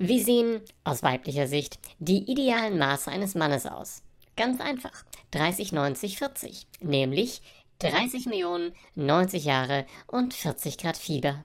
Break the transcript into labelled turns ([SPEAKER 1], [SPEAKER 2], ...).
[SPEAKER 1] Wie sehen, aus weiblicher Sicht, die idealen Maße eines Mannes aus? Ganz einfach. 30, 90, 40. Nämlich 30 Millionen, 90 Jahre und 40 Grad Fieber.